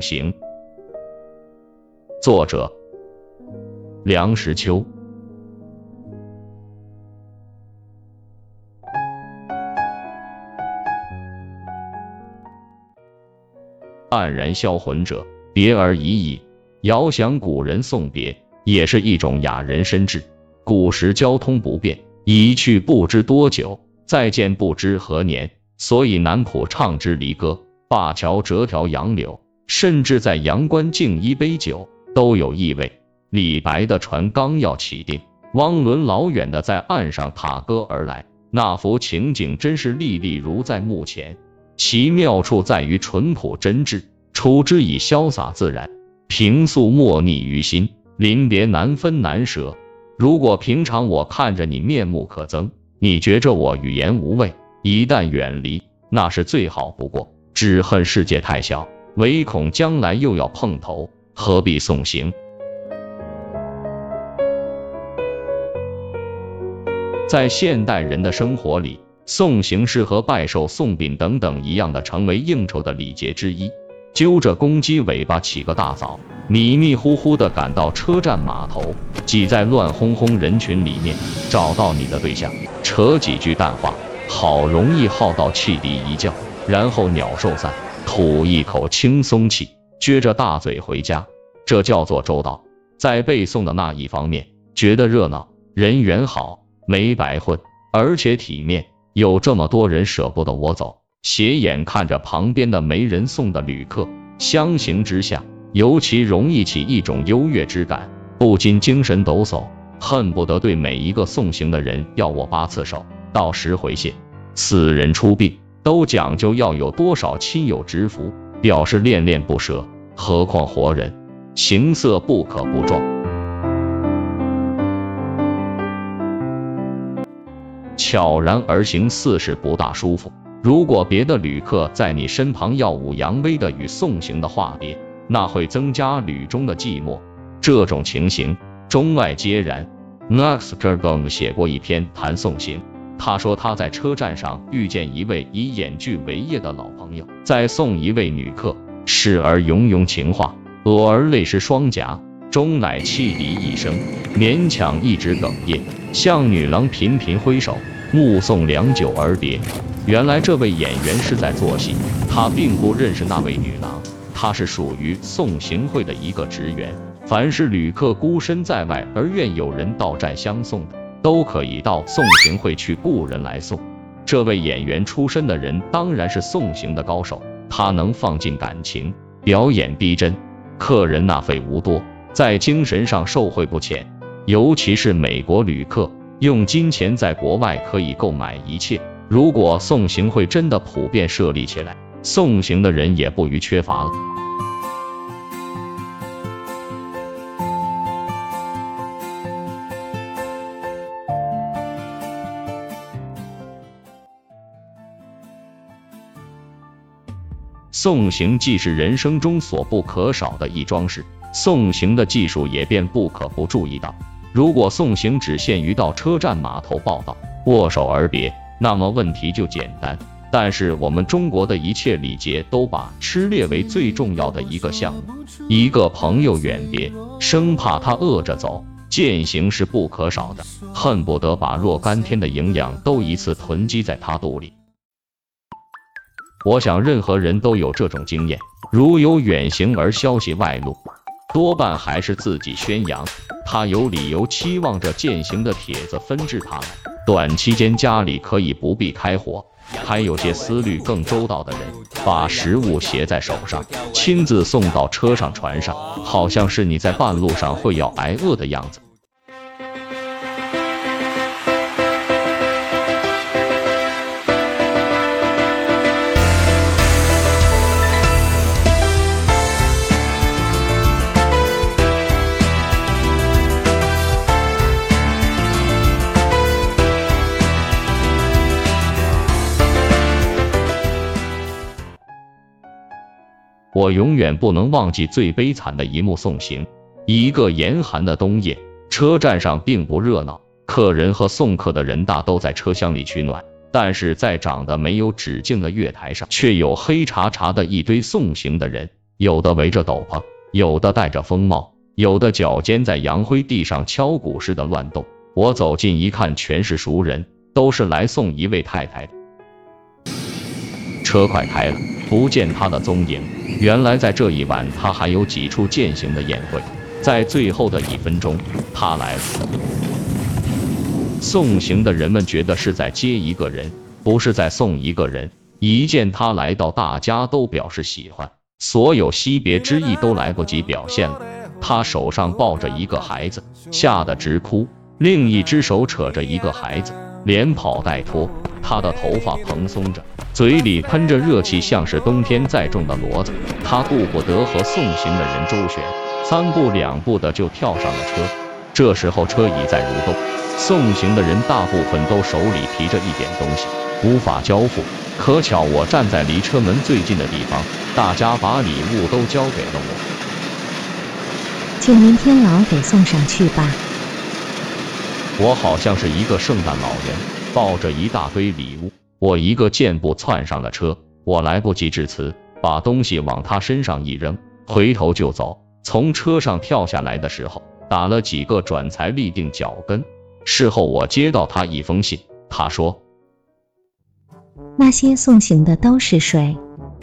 行》，作者梁实秋。黯然销魂者，别而已矣。遥想古人送别，也是一种雅人深志。古时交通不便，一去不知多久，再见不知何年，所以南浦唱之离歌，灞桥折条杨柳，甚至在阳关敬一杯酒，都有意味。李白的船刚要起定，汪伦老远的在岸上踏歌而来，那幅情景真是历历如在目前。其妙处在于淳朴真挚，处之以潇洒自然，平素莫逆于心，临别难分难舍。如果平常我看着你面目可憎，你觉着我语言无味，一旦远离，那是最好不过。只恨世界太小，唯恐将来又要碰头，何必送行？在现代人的生活里。送行是和拜寿、送饼等等一样的，成为应酬的礼节之一。揪着公鸡尾巴起个大早，迷迷糊糊的赶到车站码头，挤在乱哄哄人群里面，找到你的对象，扯几句淡话，好容易耗到汽笛一叫，然后鸟兽散，吐一口轻松气，撅着大嘴回家，这叫做周到。在背诵的那一方面，觉得热闹，人缘好，没白混，而且体面。有这么多人舍不得我走，斜眼看着旁边的没人送的旅客，相形之下，尤其容易起一种优越之感，不禁精神抖擞，恨不得对每一个送行的人要我八次手，到十回谢。死人出殡都讲究要有多少亲友执服，表示恋恋不舍，何况活人，形色不可不壮。悄然而行，似是不大舒服。如果别的旅客在你身旁耀武扬威的与送行的话别，那会增加旅中的寂寞。这种情形中外皆然。Max Gergong 写过一篇谈送行，他说他在车站上遇见一位以演剧为业的老朋友，在送一位女客，时而融融情话，偶尔泪湿双颊，终乃泣离一声，勉强一直哽咽。向女郎频频挥手，目送良久而别。原来这位演员是在做戏，他并不认识那位女郎，她是属于送行会的一个职员。凡是旅客孤身在外而愿有人到站相送的，都可以到送行会去雇人来送。这位演员出身的人当然是送行的高手，他能放进感情，表演逼真，客人纳费无多，在精神上受惠不浅。尤其是美国旅客，用金钱在国外可以购买一切。如果送行会真的普遍设立起来，送行的人也不予缺乏了。送行既是人生中所不可少的一桩事，送行的技术也便不可不注意到。如果送行只限于到车站码头报道、握手而别，那么问题就简单。但是我们中国的一切礼节都把吃列为最重要的一个项目。一个朋友远别，生怕他饿着走，践行是不可少的，恨不得把若干天的营养都一次囤积在他肚里。我想任何人都有这种经验，如有远行而消息外露。多半还是自己宣扬，他有理由期望着践行的帖子纷至沓来，短期间家里可以不必开火。还有些思虑更周到的人，把食物携在手上，亲自送到车上船上，好像是你在半路上会要挨饿的样子。我永远不能忘记最悲惨的一幕送行。一个严寒的冬夜，车站上并不热闹，客人和送客的人大都在车厢里取暖，但是在长得没有止境的月台上，却有黑查查的一堆送行的人。有的围着斗篷，有的戴着风帽，有的脚尖在洋灰地上敲鼓似的乱动。我走近一看，全是熟人，都是来送一位太太的。车快开了，不见他的踪影。原来在这一晚，他还有几处践行的宴会。在最后的一分钟，他来了。送行的人们觉得是在接一个人，不是在送一个人。一见他来到，大家都表示喜欢，所有惜别之意都来不及表现了。他手上抱着一个孩子，吓得直哭，另一只手扯着一个孩子，连跑带拖。他的头发蓬松着，嘴里喷着热气，像是冬天载重的骡子。他顾不得和送行的人周旋，三步两步的就跳上了车。这时候车已在蠕动，送行的人大部分都手里提着一点东西，无法交付。可巧我站在离车门最近的地方，大家把礼物都交给了我。就明天老给送上去吧。我好像是一个圣诞老人，抱着一大堆礼物。我一个箭步窜上了车，我来不及致辞，把东西往他身上一扔，回头就走。从车上跳下来的时候，打了几个转才立定脚跟。事后我接到他一封信，他说。那些送行的都是谁？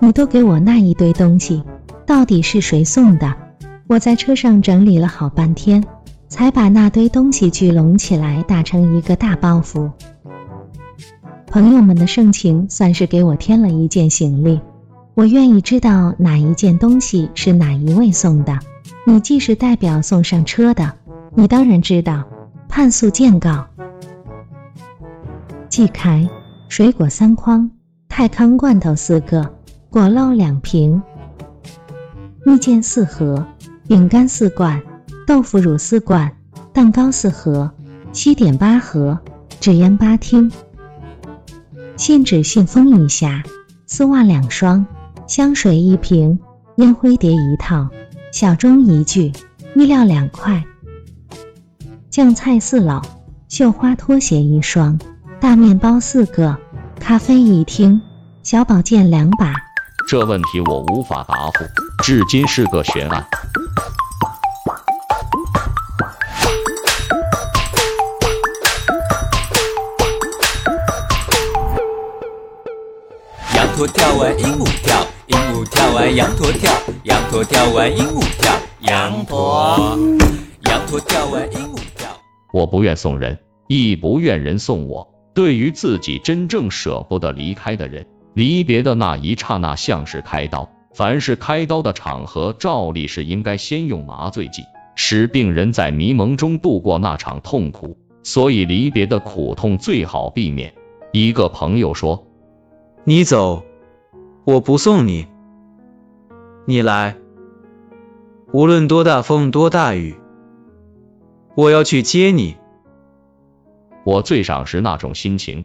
你都给我那一堆东西，到底是谁送的？我在车上整理了好半天，才把那堆东西聚拢起来，打成一个大包袱。朋友们的盛情算是给我添了一件行李。我愿意知道哪一件东西是哪一位送的。你既是代表送上车的，你当然知道。判速见告。季凯。水果三筐，泰康罐头四个，果酪两瓶，蜜饯四盒，饼干四罐，豆腐乳四罐，蛋糕四盒，西点八盒，纸烟八听，信纸信封一匣，丝袜两双，香水一瓶，烟灰碟一套，小钟一具，衣料两块，酱菜四篓，绣花拖鞋一双。大面包四个，咖啡一听，小宝剑两把。这问题我无法答复，至今是个悬案。驼跳完鹦鹉跳，鹦鹉跳完羊驼跳，羊驼跳完鹦鹉跳，羊驼，羊驼跳完鹦鹉跳。我不愿送人，亦不愿人送我。对于自己真正舍不得离开的人，离别的那一刹那像是开刀。凡是开刀的场合，照例是应该先用麻醉剂，使病人在迷蒙中度过那场痛苦。所以离别的苦痛最好避免。一个朋友说：“你走，我不送你；你来，无论多大风多大雨，我要去接你。”我最赏识那种心情。